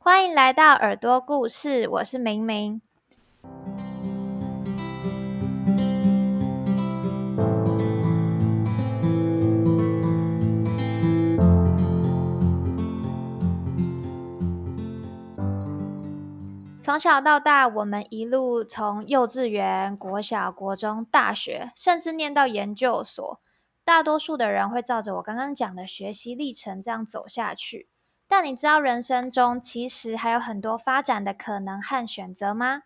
欢迎来到耳朵故事，我是明明。从小到大，我们一路从幼稚园、国小、国中、大学，甚至念到研究所，大多数的人会照着我刚刚讲的学习历程这样走下去。但你知道人生中其实还有很多发展的可能和选择吗？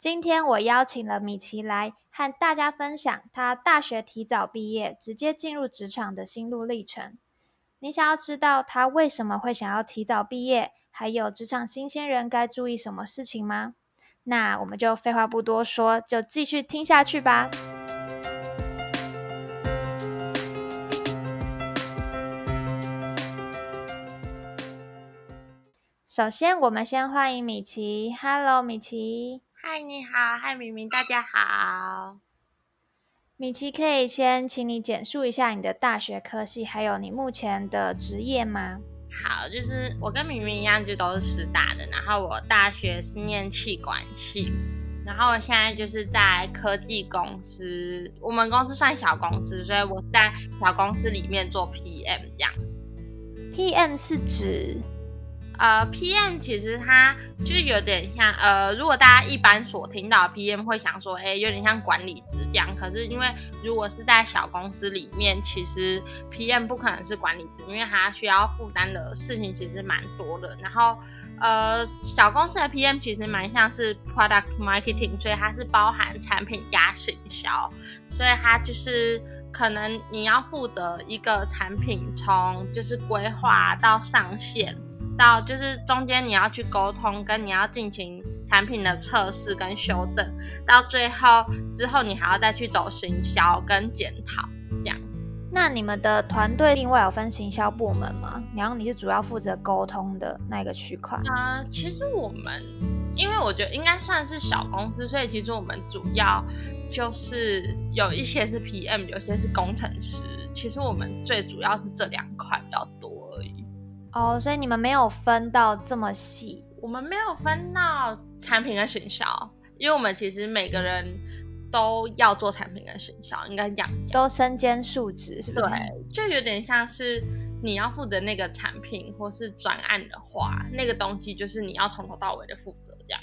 今天我邀请了米奇来和大家分享他大学提早毕业，直接进入职场的心路历程。你想要知道他为什么会想要提早毕业？还有职场新鲜人该注意什么事情吗？那我们就废话不多说，就继续听下去吧。首先，我们先欢迎米奇。Hello，米奇。嗨，你好，嗨，明明，大家好。米奇，可以先请你简述一下你的大学科系，还有你目前的职业吗？好，就是我跟明明一样，就都是师大的。然后我大学是念气管系，然后我现在就是在科技公司。我们公司算小公司，所以我是在小公司里面做 PM 这样。PM 是指？呃，PM 其实它就是有点像，呃，如果大家一般所听到 PM 会想说，哎，有点像管理职这样。可是因为如果是在小公司里面，其实 PM 不可能是管理职，因为它需要负担的事情其实蛮多的。然后，呃，小公司的 PM 其实蛮像是 Product Marketing，所以它是包含产品加行销，所以它就是可能你要负责一个产品从就是规划到上线。到就是中间你要去沟通，跟你要进行产品的测试跟修正，到最后之后你还要再去走行销跟检讨这样。那你们的团队另外有分行销部门吗？然后你是主要负责沟通的那个区块啊？其实我们因为我觉得应该算是小公司，所以其实我们主要就是有一些是 PM，有些是工程师。其实我们最主要是这两块比较多。哦，所以你们没有分到这么细，我们没有分到产品跟行销，因为我们其实每个人都要做产品跟行销，应该讲，都身兼数职，是不是？对，就有点像是你要负责那个产品或是专案的话，那个东西就是你要从头到尾的负责这样。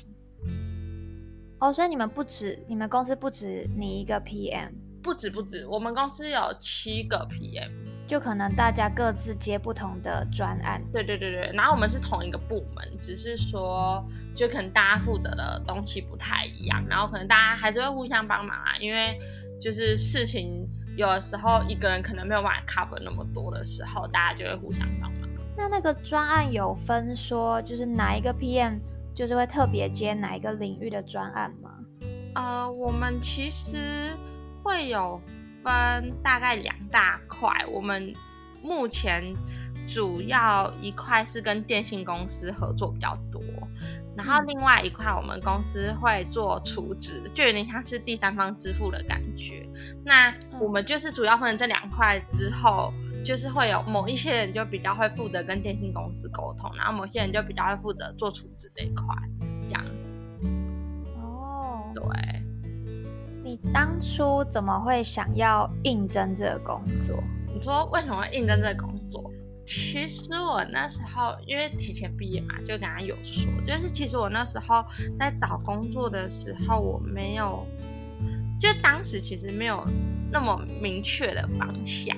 哦，所以你们不止，你们公司不止你一个 PM，不止不止，我们公司有七个 PM。就可能大家各自接不同的专案，对对对对，然后我们是同一个部门，只是说就可能大家负责的东西不太一样，然后可能大家还是会互相帮忙啊，因为就是事情有的时候一个人可能没有办法 cover 那么多的时候，大家就会互相帮忙。那那个专案有分说，就是哪一个 PM 就是会特别接哪一个领域的专案吗？呃，我们其实会有。分大概两大块，我们目前主要一块是跟电信公司合作比较多，然后另外一块我们公司会做储值，就有点像是第三方支付的感觉。那我们就是主要分成这两块之后，就是会有某一些人就比较会负责跟电信公司沟通，然后某些人就比较会负责做储值这一块，这样。哦，对。当初怎么会想要应征这个工作？你说为什么要应征这个工作？其实我那时候因为提前毕业嘛，就跟他有说，就是其实我那时候在找工作的时候，我没有，就当时其实没有那么明确的方向，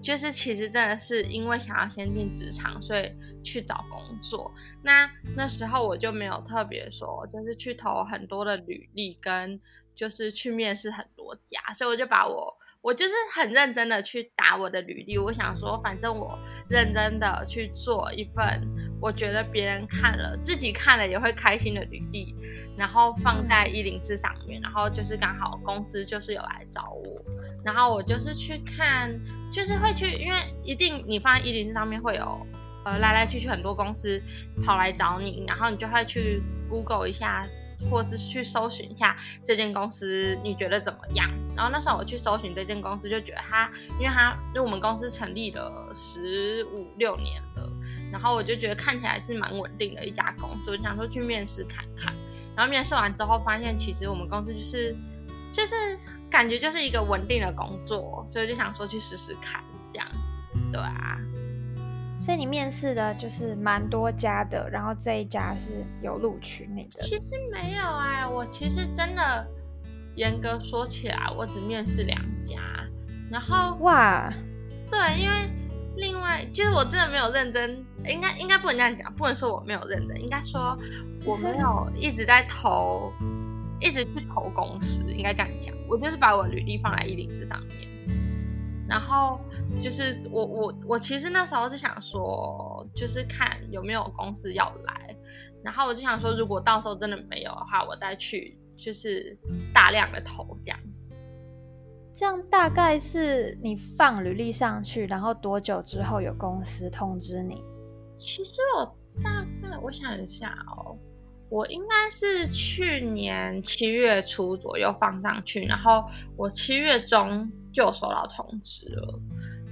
就是其实真的是因为想要先进职场，所以去找工作。那那时候我就没有特别说，就是去投很多的履历跟。就是去面试很多家，所以我就把我，我就是很认真的去打我的履历。我想说，反正我认真的去做一份，我觉得别人看了，自己看了也会开心的履历，然后放在一零四上面。然后就是刚好公司就是有来找我，然后我就是去看，就是会去，因为一定你放在一零四上面会有，呃，来来去去很多公司跑来找你，然后你就会去 Google 一下。或是去搜寻一下这间公司，你觉得怎么样？然后那时候我去搜寻这间公司，就觉得它，因为它因为我们公司成立了十五六年了，然后我就觉得看起来是蛮稳定的一家公司，我想说去面试看看。然后面试完之后发现，其实我们公司就是就是感觉就是一个稳定的工作，所以就想说去试试看，这样，对啊。所以你面试的就是蛮多家的，然后这一家是有录取你的？其实没有哎，我其实真的严格说起来，我只面试两家。然后哇，对，因为另外就是我真的没有认真，应该应该不能这样讲，不能说我没有认真，应该说我没有 一直在投，一直去投公司，应该这样讲。我就是把我履历放在一零四上面，然后就是我我我其实那时候是想说，就是看有没有公司要来，然后我就想说，如果到时候真的没有的话，我再去就是大量的投这样。这样大概是你放履历上去，然后多久之后有公司通知你？其实我大概我想一下哦，我应该是去年七月初左右放上去，然后我七月中就收到通知了。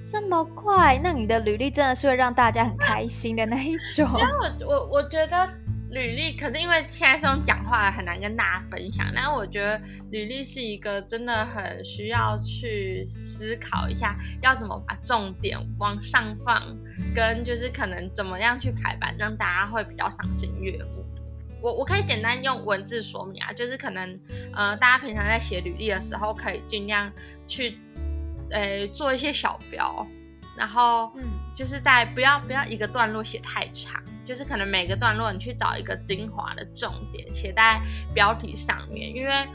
这么快？那你的履历真的是会让大家很开心的那一种？因为我我我觉得。履历可是因为现在这种讲话很难跟大家分享，但是我觉得履历是一个真的很需要去思考一下，要怎么把重点往上放，跟就是可能怎么样去排版，让大家会比较赏心悦目。我我可以简单用文字说明啊，就是可能呃大家平常在写履历的时候，可以尽量去呃做一些小标，然后嗯就是在不要不要一个段落写太长。就是可能每个段落你去找一个精华的重点写在标题上面，因为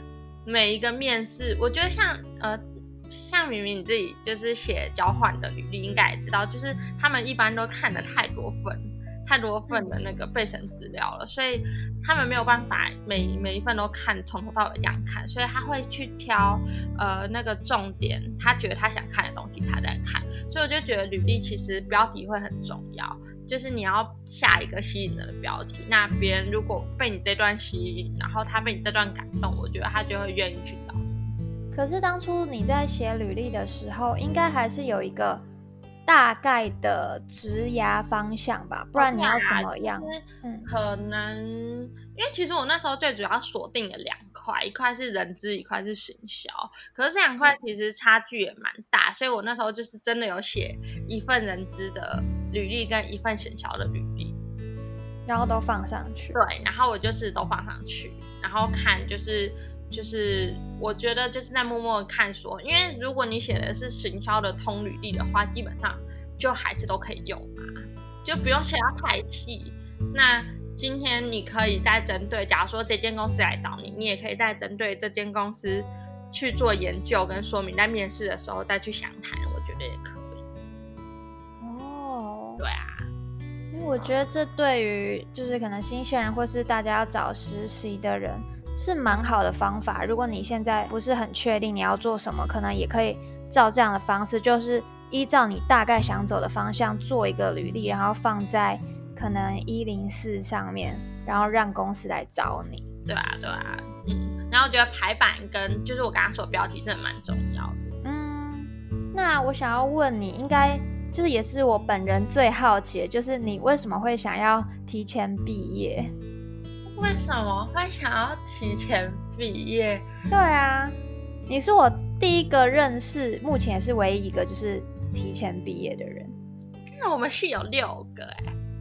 每一个面试，我觉得像呃像明明你自己就是写交换的履历，应该也知道，就是他们一般都看的太多份。太多份的那个备审资料了，所以他们没有办法每每一份都看从头到尾这样看，所以他会去挑呃那个重点，他觉得他想看的东西他在看，所以我就觉得履历其实标题会很重要，就是你要下一个吸引人的标题，那别人如果被你这段吸引，然后他被你这段感动，我觉得他就会愿意去找。可是当初你在写履历的时候，应该还是有一个。大概的职涯方向吧，不然你要怎么样？嗯，可能因为其实我那时候最主要锁定了两块，一块是人资，一块是行销。可是这两块其实差距也蛮大，所以我那时候就是真的有写一份人资的履历跟一份行销的履历，然后都放上去。对，然后我就是都放上去，然后看就是。就是我觉得就是在默默看说，因为如果你写的是行销的通履历的话，基本上就还是都可以用嘛，就不用写到太细。那今天你可以再针对，假如说这间公司来找你，你也可以再针对这间公司去做研究跟说明，在面试的时候再去详谈，我觉得也可以。哦，对啊，因为我觉得这对于就是可能新鲜人或是大家要找实习的人。是蛮好的方法。如果你现在不是很确定你要做什么，可能也可以照这样的方式，就是依照你大概想走的方向做一个履历，然后放在可能一零四上面，然后让公司来找你。对啊，对啊，嗯。然后我觉得排版跟就是我刚刚说标题真的蛮重要的。嗯，那我想要问你，应该就是也是我本人最好奇的，就是你为什么会想要提前毕业？为什么会想要提前毕业？对啊，你是我第一个认识，目前也是唯一一个就是提前毕业的人。那我们系有六个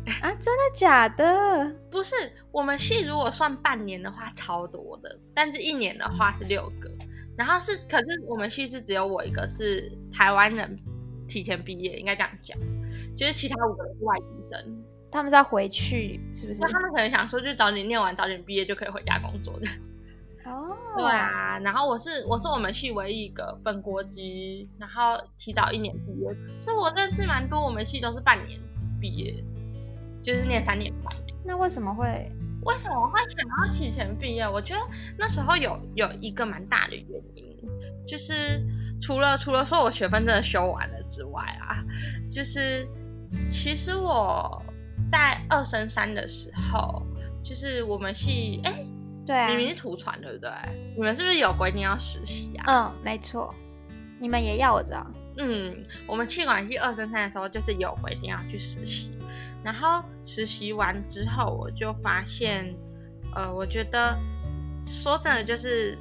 哎，啊，真的假的？不是，我们系如果算半年的话超多的，但是一年的话是六个。然后是，可是我们系是只有我一个是台湾人提前毕业，应该这样讲，就是其他五个人是外籍生。他们在回去是不是？那他们可能想说，就早点念完，早点毕业就可以回家工作的。哦，对啊。然后我是我是我们系唯一一个本国籍，然后提早一年毕业。所以我认识蛮多，我们系都是半年毕业，就是念三年半。那为什么会为什么会想要提前毕业？我觉得那时候有有一个蛮大的原因，就是除了除了说我学分真的修完了之外啊，就是其实我。在二升三的时候，就是我们系哎，对啊，明明是土传对不对？你们是不是有规定要实习啊？嗯，没错，你们也要我知道。嗯，我们气管系二升三的时候就是有规定要去实习，然后实习完之后，我就发现，呃，我觉得说真的，就是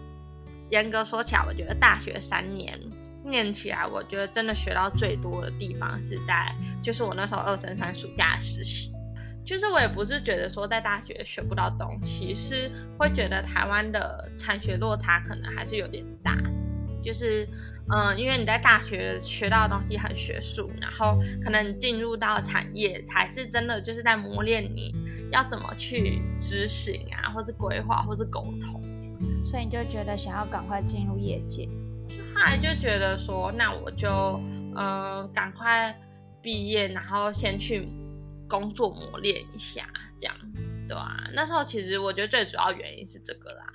严格说起来，我觉得大学三年念起来，我觉得真的学到最多的地方是在，就是我那时候二升三暑假实习。就是我也不是觉得说在大学学不到东西，是会觉得台湾的产学落差可能还是有点大。就是，嗯，因为你在大学学到的东西很学术，然后可能进入到产业才是真的就是在磨练你要怎么去执行啊，或是规划，或是沟通。所以你就觉得想要赶快进入业界，后来就觉得说，那我就，嗯，赶快毕业，然后先去。工作磨练一下，这样对吧？那时候其实我觉得最主要原因是这个啦，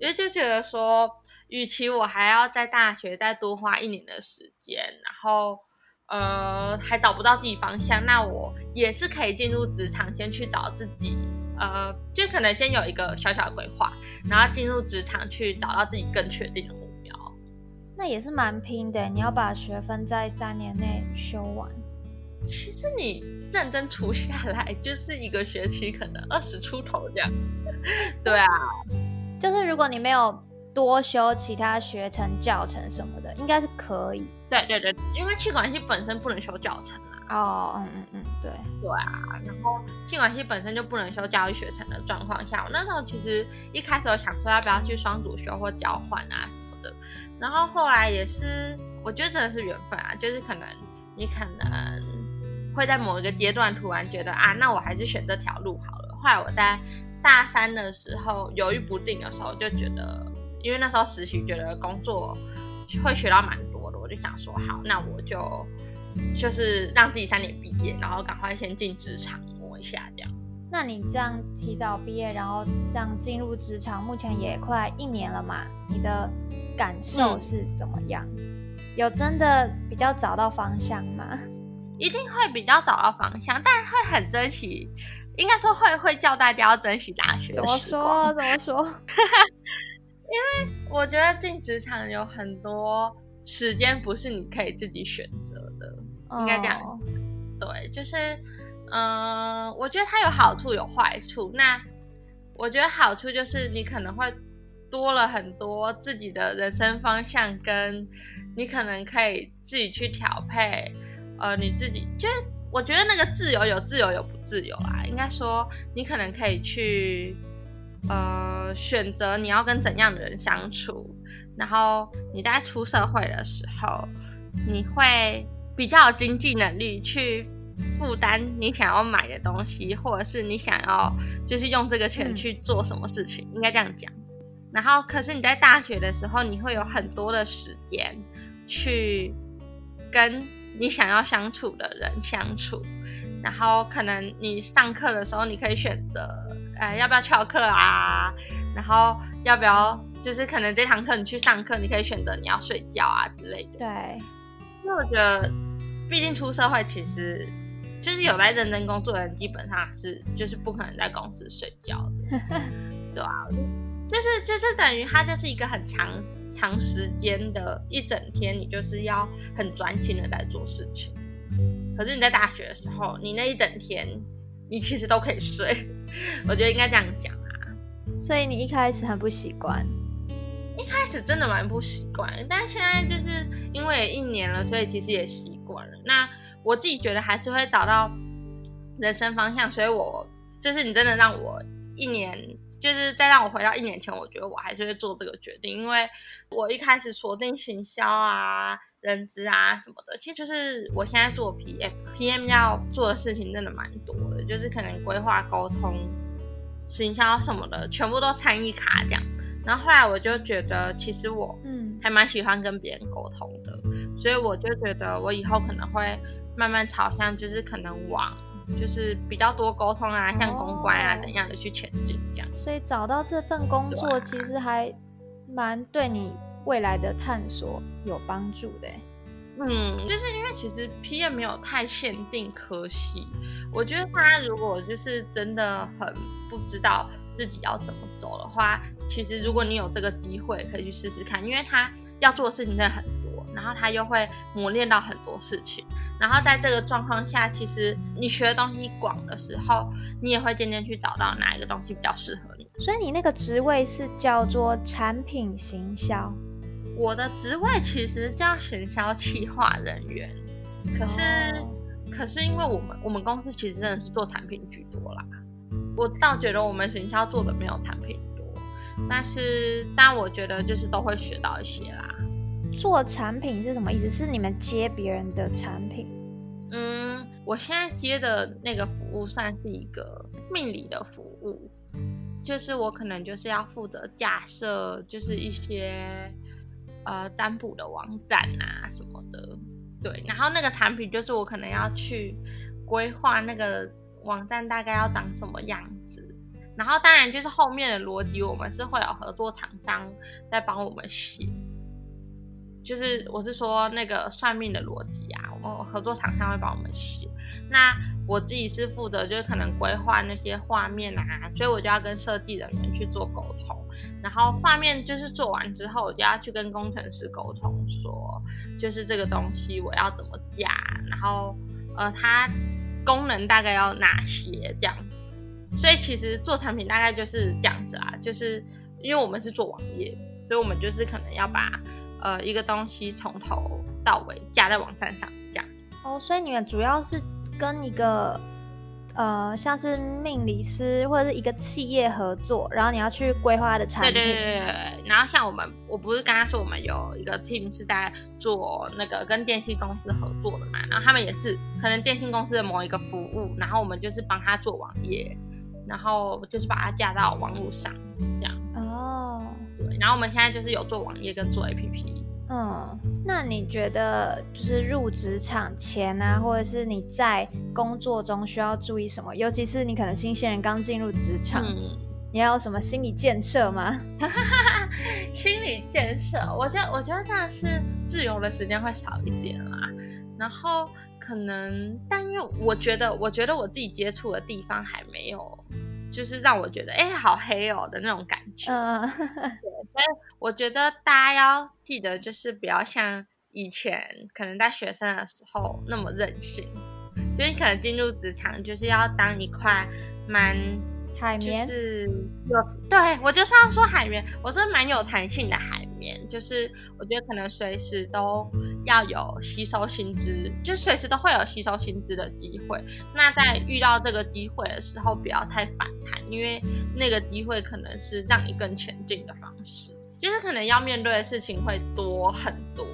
因为就觉得说，与其我还要在大学再多花一年的时间，然后呃还找不到自己方向，那我也是可以进入职场，先去找自己，呃，就可能先有一个小小的规划，然后进入职场去找到自己更确定的目标。那也是蛮拼的，你要把学分在三年内修完。其实你认真除下来，就是一个学期可能二十出头这样。对啊，就是如果你没有多修其他学程教程什么的，应该是可以。对对对，因为气管系本身不能修教程啊。哦，嗯嗯嗯，对对啊。然后气管系本身就不能修教育学程的状况下，我那时候其实一开始有想说要不要去双主修或交换啊什么的。然后后来也是，我觉得真的是缘分啊，就是可能你可能。会在某一个阶段突然觉得啊，那我还是选这条路好了。后来我在大三的时候犹豫不定的时候，就觉得，因为那时候实习觉得工作会学到蛮多的，我就想说好，那我就就是让自己三年毕业，然后赶快先进职场摸一下这样。那你这样提早毕业，然后这样进入职场，目前也快一年了嘛？你的感受是怎么样？有真的比较找到方向吗？一定会比较找到方向，但会很珍惜，应该说会会叫大家要珍惜大学。怎么说？怎么说？因为我觉得进职场有很多时间不是你可以自己选择的，应该这样。对，就是，嗯，我觉得它有好处有坏处。那我觉得好处就是你可能会多了很多自己的人生方向，跟你可能可以自己去调配。呃，你自己就我觉得那个自由有自由有不自由啦。应该说，你可能可以去呃选择你要跟怎样的人相处，然后你在出社会的时候，你会比较有经济能力去负担你想要买的东西，或者是你想要就是用这个钱去做什么事情，应该这样讲。然后，可是你在大学的时候，你会有很多的时间去跟。你想要相处的人相处，然后可能你上课的时候，你可以选择，呃，要不要翘课啊？然后要不要，就是可能这堂课你去上课，你可以选择你要睡觉啊之类的。对，因为我觉得，毕竟出社会，其实就是有在认真工作的人，基本上是就是不可能在公司睡觉的，对吧？就是就是等于它就是一个很长。长时间的一整天，你就是要很专心的在做事情。可是你在大学的时候，你那一整天，你其实都可以睡。我觉得应该这样讲啊。所以你一开始很不习惯，一开始真的蛮不习惯。但现在就是因为一年了，所以其实也习惯了。那我自己觉得还是会找到人生方向，所以我就是你真的让我一年。就是再让我回到一年前，我觉得我还是会做这个决定，因为我一开始锁定行销啊、人资啊什么的，其实就是我现在做 PM，PM 要做的事情真的蛮多的，就是可能规划、沟通、行销什么的，全部都参与卡这样。然后后来我就觉得，其实我嗯还蛮喜欢跟别人沟通的，所以我就觉得我以后可能会慢慢朝向，就是可能往。就是比较多沟通啊，像公关啊怎样的去前进。所以找到这份工作其实还蛮对你未来的探索有帮助的。嗯，就是因为其实 PM 没有太限定科系，我觉得他如果就是真的很不知道自己要怎么走的话，其实如果你有这个机会可以去试试看，因为他要做的事情真的很多。然后他又会磨练到很多事情，然后在这个状况下，其实你学的东西广的时候，你也会渐渐去找到哪一个东西比较适合你。所以你那个职位是叫做产品行销，我的职位其实叫行销企划人员，可是、哦可是因为我们我们公司其实真的是做产品居多啦，我倒觉得我们行销做的没有产品多，但是但我觉得就是都会学到一些啦。做产品是什么意思？是你们接别人的产品？嗯，我现在接的那个服务算是一个命理的服务，就是我可能就是要负责架设，就是一些呃占卜的网站啊什么的，对。然后那个产品就是我可能要去规划那个网站大概要长什么样子，然后当然就是后面的逻辑，我们是会有合作厂商在帮我们写。就是我是说那个算命的逻辑啊，我们合作厂商会帮我们写。那我自己是负责就是可能规划那些画面啊，所以我就要跟设计人员去做沟通。然后画面就是做完之后，我就要去跟工程师沟通说，就是这个东西我要怎么架，然后呃它功能大概要哪些这样。所以其实做产品大概就是这样子啊，就是因为我们是做网页，所以我们就是可能要把呃一个东西从头到尾架在网站上这样。哦，所以你们主要是跟一个呃，像是命理师或者是一个企业合作，然后你要去规划它的产品。对对对对对。然后像我们，我不是刚刚说我们有一个 team 是在做那个跟电信公司合作的嘛，然后他们也是可能电信公司的某一个服务，然后我们就是帮他做网页，然后就是把它架到网络上这样。哦，对，然后我们现在就是有做网页跟做 APP。嗯，那你觉得就是入职场前啊，或者是你在工作中需要注意什么？尤其是你可能新鲜人刚进入职场，嗯，你要有什么心理建设吗？心理建设，我觉得我觉得这样是自由的时间会少一点啦。然后可能，但因为我觉得，我觉得我自己接触的地方还没有，就是让我觉得，哎、好黑哦的那种感觉。嗯，对。所以我觉得大家要记得，就是不要像以前可能在学生的时候那么任性，就是你可能进入职场就是要当一块蛮海绵就，是有对我就是要说海绵，我是蛮有弹性的海绵，就是我觉得可能随时都要有吸收薪资，就随时都会有吸收薪资的机会。那在遇到这个机会的时候，不要太反弹，因为那个机会可能是让你更前进的方式，就是可能要面对的事情会多很多。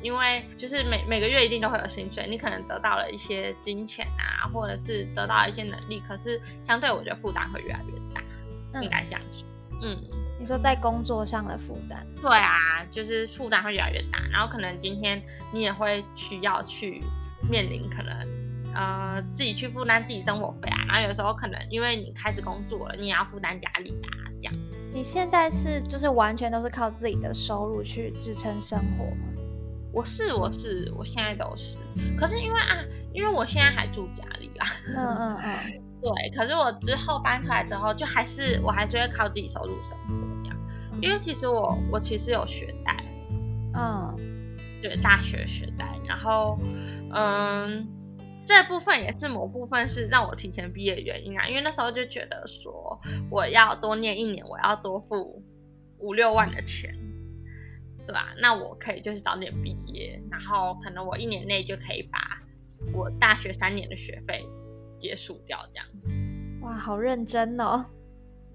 因为就是每每个月一定都会有薪水，你可能得到了一些金钱啊，或者是得到一些能力，可是相对我觉得负担会越来越大，嗯应该这样说。嗯，你说在工作上的负担，对啊，就是负担会越来越大，然后可能今天你也会需要去面临可能呃自己去负担自己生活费啊，然后有时候可能因为你开始工作了，你也要负担家里啊，这样。你现在是就是完全都是靠自己的收入去支撑生活。吗？我是我是我现在都是，可是因为啊，因为我现在还住家里啦，嗯嗯嗯，对，可是我之后搬出来之后，就还是我还是会靠自己收入生活这样，因为其实我我其实有学贷，嗯，对，大学学贷，然后嗯，这部分也是某部分是让我提前毕业的原因啊，因为那时候就觉得说我要多念一年，我要多付五六万的钱。对吧？那我可以就是早点毕业，然后可能我一年内就可以把我大学三年的学费结束掉，这样。哇，好认真哦。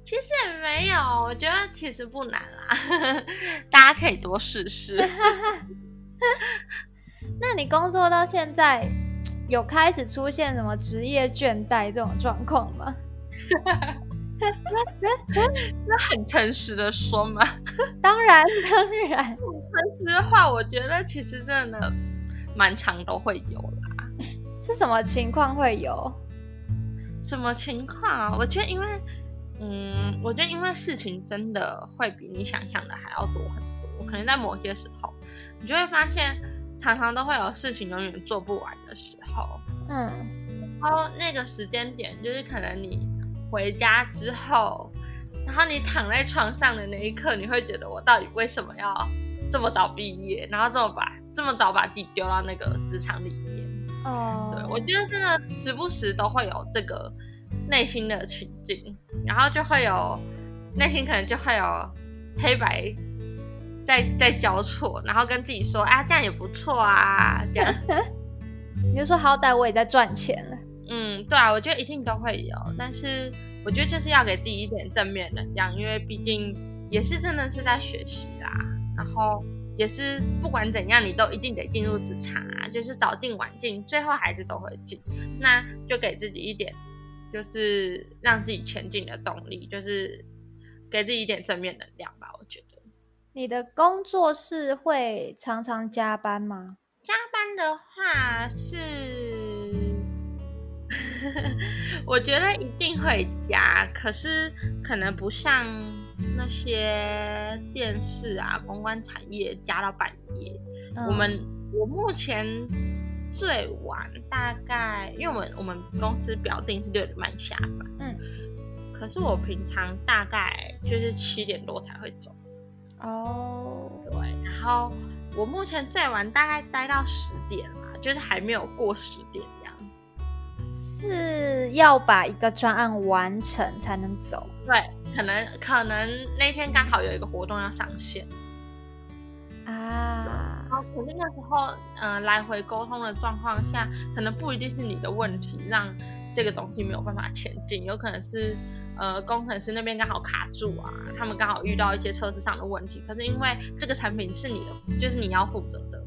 其实也没有，我觉得其实不难啦，大家可以多试试。那你工作到现在，有开始出现什么职业倦怠这种状况吗？那很诚实的说嘛，当然，当然，诚实的话，我觉得其实真的蛮常都会有啦。是什么情况会有？什么情况啊？我觉得因为，嗯，我觉得因为事情真的会比你想象的还要多很多。可能在某些时候，你就会发现，常常都会有事情永远做不完的时候。嗯，然后那个时间点，就是可能你回家之后，然后你躺在床上的那一刻，你会觉得我到底为什么要这么早毕业，然后这么把这么早把自己丢到那个职场里面。哦，对我觉得真的时不时都会有这个内心的情境，然后就会有内心可能就会有黑白在在交错，然后跟自己说啊这样也不错啊，这样。你就说好歹我也在赚钱了。嗯，对啊，我觉得一定都会有，但是我觉得就是要给自己一点正面能量，因为毕竟也是真的是在学习啦，然后也是不管怎样，你都一定得进入职场啊，就是早进晚进，最后还是都会进，那就给自己一点，就是让自己前进的动力，就是给自己一点正面能量吧。我觉得你的工作是会常常加班吗？加班的话是。我觉得一定会加，可是可能不像那些电视啊、公关产业加到半夜。我们我目前最晚大概，因为我们我们公司表定是六点半下班，嗯，可是我平常大概就是七点多才会走。哦，对，然后我目前最晚大概待到十点啦，就是还没有过十点这样。是要把一个专案完成才能走，对，可能可能那天刚好有一个活动要上线啊，然后可是那时候，嗯，来回沟通的状况下，可能不一定是你的问题让这个东西没有办法前进，有可能是呃工程师那边刚好卡住啊，他们刚好遇到一些车子上的问题，可是因为这个产品是你的，就是你要负责的。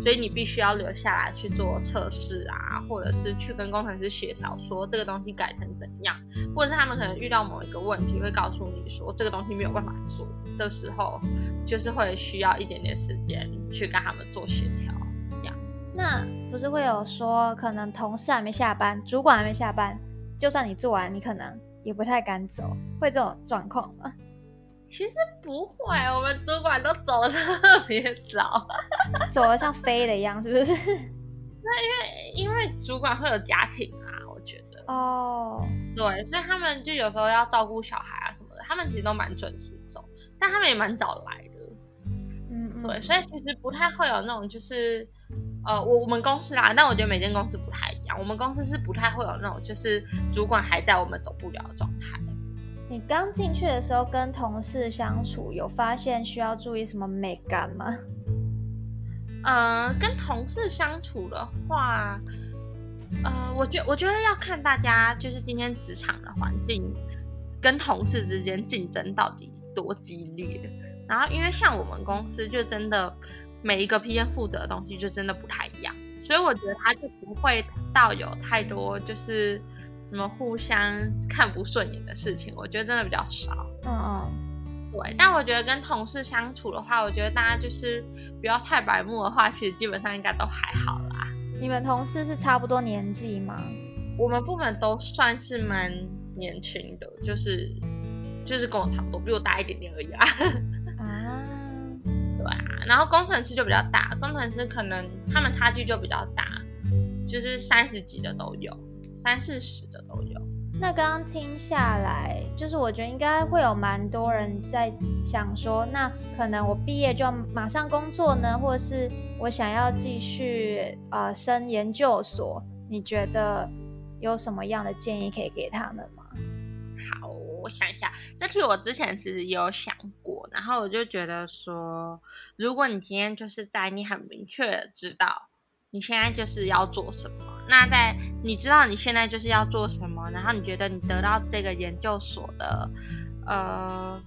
所以你必须要留下来去做测试啊，或者是去跟工程师协调，说这个东西改成怎样，或者是他们可能遇到某一个问题，会告诉你说这个东西没有办法做的时候，就是会需要一点点时间去跟他们做协调。那不是会有说可能同事还没下班，主管还没下班，就算你做完，你可能也不太敢走，会这种状况吗？其实不会，我们主管都走的特别早，走的像飞的一样，是不是？那因为因为主管会有家庭啊，我觉得。哦，对，所以他们就有时候要照顾小孩啊什么的，他们其实都蛮准时走，但他们也蛮早来的，嗯嗯，对，所以其实不太会有那种就是呃，我我们公司啦，但我觉得每间公司不太一样，我们公司是不太会有那种就是主管还在我们走不了的状态。你刚进去的时候跟同事相处，有发现需要注意什么美感吗？呃，跟同事相处的话，呃，我觉我觉得要看大家就是今天职场的环境跟同事之间竞争到底多激烈。然后，因为像我们公司就真的每一个 PM 负责的东西就真的不太一样，所以我觉得他就不会到有太多就是。什么互相看不顺眼的事情，我觉得真的比较少。嗯嗯，对。但我觉得跟同事相处的话，我觉得大家就是不要太白目的话，其实基本上应该都还好啦。你们同事是差不多年纪吗？我们部门都算是蛮年轻的，就是就是跟我差不多，比我大一点点而已啊。啊，对啊。然后工程师就比较大，工程师可能他们差距就比较大，就是三十几的都有。三四十的都有。那刚刚听下来，就是我觉得应该会有蛮多人在想说，那可能我毕业就马上工作呢，或者是我想要继续呃升研究所，你觉得有什么样的建议可以给他们吗？好，我想一下，这题我之前其实也有想过，然后我就觉得说，如果你今天就是在你很明确知道。你现在就是要做什么？那在你知道你现在就是要做什么，然后你觉得你得到这个研究所的，呃，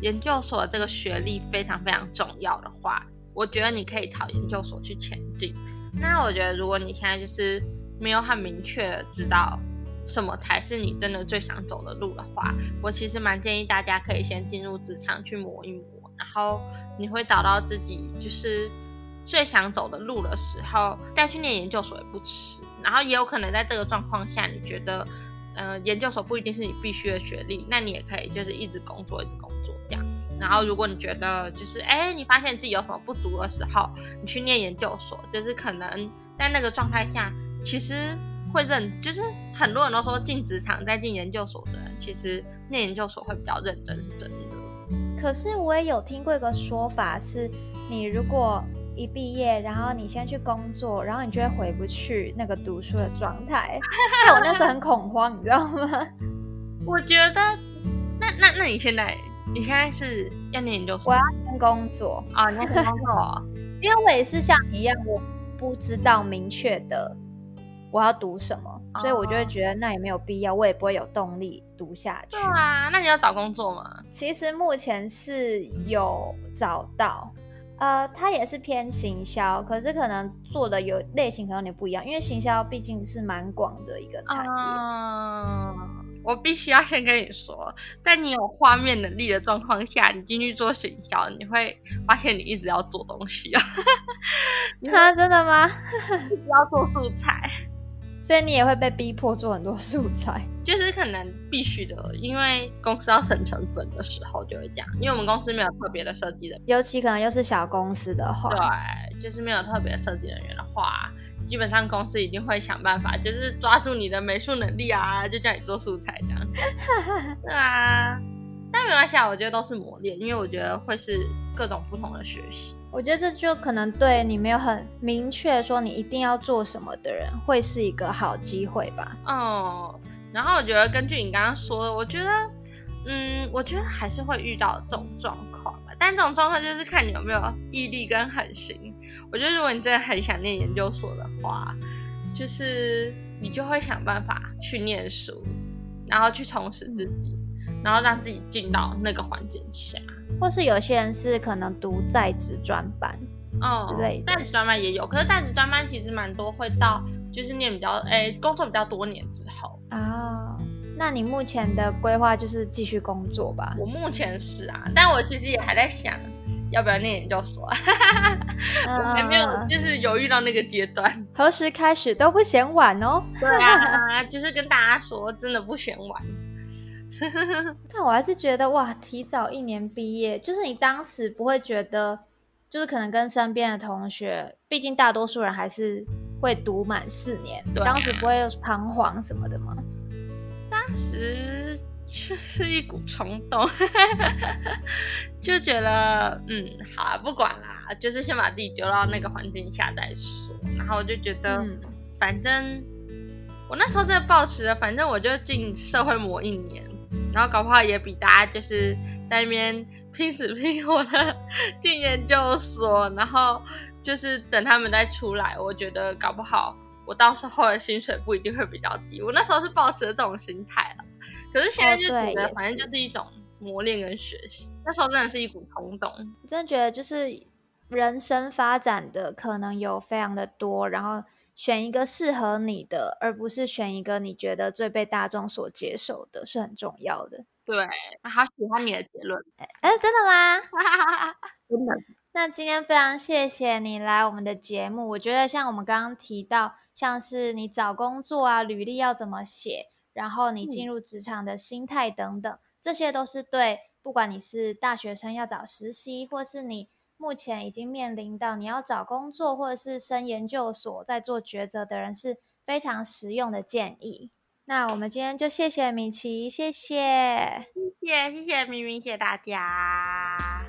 研究所这个学历非常非常重要的话，我觉得你可以朝研究所去前进。那我觉得如果你现在就是没有很明确知道什么才是你真的最想走的路的话，我其实蛮建议大家可以先进入职场去磨一磨，然后你会找到自己就是。最想走的路的时候，再去念研究所也不迟。然后也有可能在这个状况下，你觉得，呃，研究所不一定是你必须的学历，那你也可以就是一直工作，一直工作这样。然后如果你觉得就是，哎，你发现自己有什么不足的时候，你去念研究所，就是可能在那个状态下，其实会认，就是很多人都说进职场再进研究所的人，其实念研究所会比较认真，是真的。可是我也有听过一个说法，是你如果一毕业，然后你先去工作，然后你就会回不去那个读书的状态。害我那时候很恐慌，你知道吗？我觉得，那那那你现在，你现在是要念研究所？我要先工作啊，你要先工作，因为我也是像你一样，我不知道明确的我要读什么，所以我就会觉得那也没有必要，我也不会有动力读下去。对啊，那你要找工作吗？其实目前是有找到。呃，它也是偏行销，可是可能做的有类型可能有点不一样，因为行销毕竟是蛮广的一个产业。嗯，我必须要先跟你说，在你有画面能力的状况下，你进去做行销，你会发现你一直要做东西啊。啊 真的吗？一直要做素材。所以你也会被逼迫做很多素材，就是可能必须的，因为公司要省成本的时候就会这样。因为我们公司没有特别的设计人，尤其可能又是小公司的话，对，就是没有特别设计人员的话，基本上公司一定会想办法，就是抓住你的美术能力啊，就叫你做素材这样。对啊，但没关系啊，我觉得都是磨练，因为我觉得会是各种不同的学习。我觉得这就可能对你没有很明确说你一定要做什么的人，会是一个好机会吧。哦，然后我觉得根据你刚刚说的，我觉得，嗯，我觉得还是会遇到这种状况吧。但这种状况就是看你有没有毅力跟狠心。我觉得如果你真的很想念研究所的话，就是你就会想办法去念书，然后去充实自己，然后让自己进到那个环境下。或是有些人是可能读在职专班哦之类的，在职专班也有，可是在职专班其实蛮多会到就是念比较诶工作比较多年之后啊。那你目前的规划就是继续工作吧？我目前是啊，但我其实也还在想要不要念研究所，我还没有就是犹豫到那个阶段。何时开始都不嫌晚哦。对啊，就是跟大家说，真的不嫌晚。但我还是觉得哇，提早一年毕业，就是你当时不会觉得，就是可能跟身边的同学，毕竟大多数人还是会读满四年，当时不会彷徨什么的吗？当时就是一股冲动，就觉得嗯，好啊，不管啦，就是先把自己丢到那个环境下再说。然后我就觉得，反正我那时候真的抱持了，反正我就进社会磨一年。然后搞不好也比大家就是在那边拼死拼活的 进研究所，然后就是等他们再出来，我觉得搞不好我到时候的薪水不一定会比较低。我那时候是抱持了这种心态了，可是现在就觉得反正就是一种磨练跟学习。那时候真的是一股冲动，我真的觉得就是人生发展的可能有非常的多，然后。选一个适合你的，而不是选一个你觉得最被大众所接受的，是很重要的。对，好喜欢你的结论。哎，真的吗？真的。那今天非常谢谢你来我们的节目。我觉得像我们刚刚提到，像是你找工作啊，履历要怎么写，然后你进入职场的心态等等，这些都是对，不管你是大学生要找实习，或是你。目前已经面临到你要找工作或者是升研究所，在做抉择的人是非常实用的建议。那我们今天就谢谢米奇，谢谢，谢谢谢谢明明，谢谢大家。